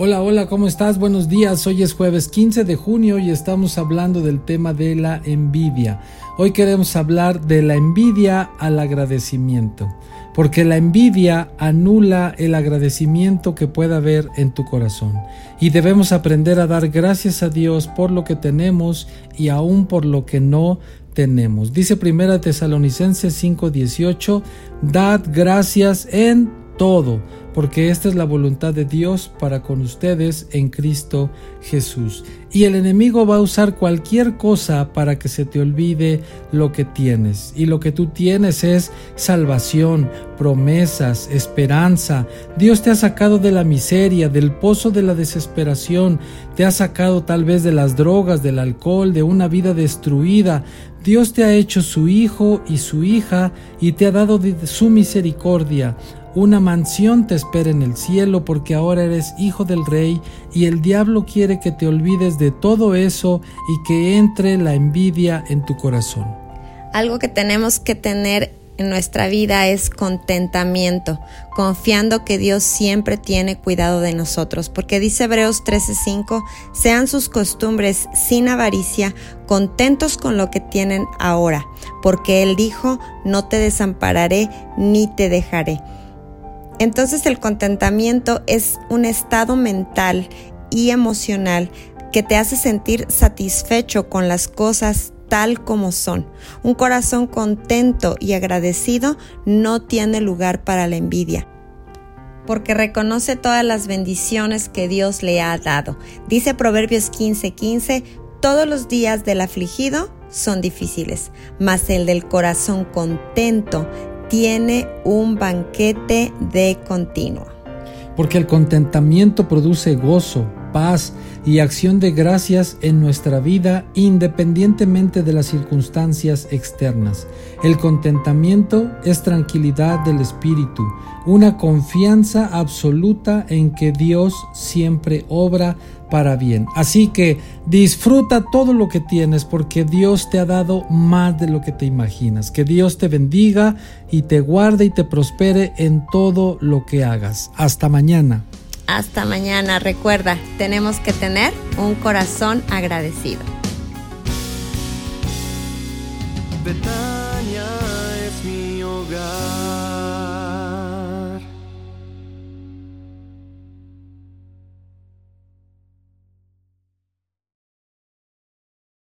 Hola, hola, ¿cómo estás? Buenos días. Hoy es jueves 15 de junio y estamos hablando del tema de la envidia. Hoy queremos hablar de la envidia al agradecimiento, porque la envidia anula el agradecimiento que pueda haber en tu corazón. Y debemos aprender a dar gracias a Dios por lo que tenemos y aún por lo que no tenemos. Dice Primera Tesalonicenses 5:18, dad gracias en todo porque esta es la voluntad de Dios para con ustedes en Cristo Jesús. Y el enemigo va a usar cualquier cosa para que se te olvide lo que tienes. Y lo que tú tienes es salvación, promesas, esperanza. Dios te ha sacado de la miseria, del pozo de la desesperación. Te ha sacado tal vez de las drogas, del alcohol, de una vida destruida. Dios te ha hecho su hijo y su hija y te ha dado su misericordia. Una mansión te espera en el cielo porque ahora eres hijo del rey y el diablo quiere que te olvides de todo eso y que entre la envidia en tu corazón. Algo que tenemos que tener en nuestra vida es contentamiento, confiando que Dios siempre tiene cuidado de nosotros, porque dice Hebreos 13:5, sean sus costumbres sin avaricia, contentos con lo que tienen ahora, porque Él dijo, no te desampararé ni te dejaré. Entonces el contentamiento es un estado mental y emocional que te hace sentir satisfecho con las cosas tal como son. Un corazón contento y agradecido no tiene lugar para la envidia porque reconoce todas las bendiciones que Dios le ha dado. Dice Proverbios 15:15, todos los días del afligido son difíciles, mas el del corazón contento tiene un banquete de continuo. Porque el contentamiento produce gozo, paz y acción de gracias en nuestra vida independientemente de las circunstancias externas. El contentamiento es tranquilidad del espíritu, una confianza absoluta en que Dios siempre obra para bien. Así que disfruta todo lo que tienes porque Dios te ha dado más de lo que te imaginas. Que Dios te bendiga y te guarde y te prospere en todo lo que hagas. Hasta mañana. Hasta mañana. Recuerda, tenemos que tener un corazón agradecido.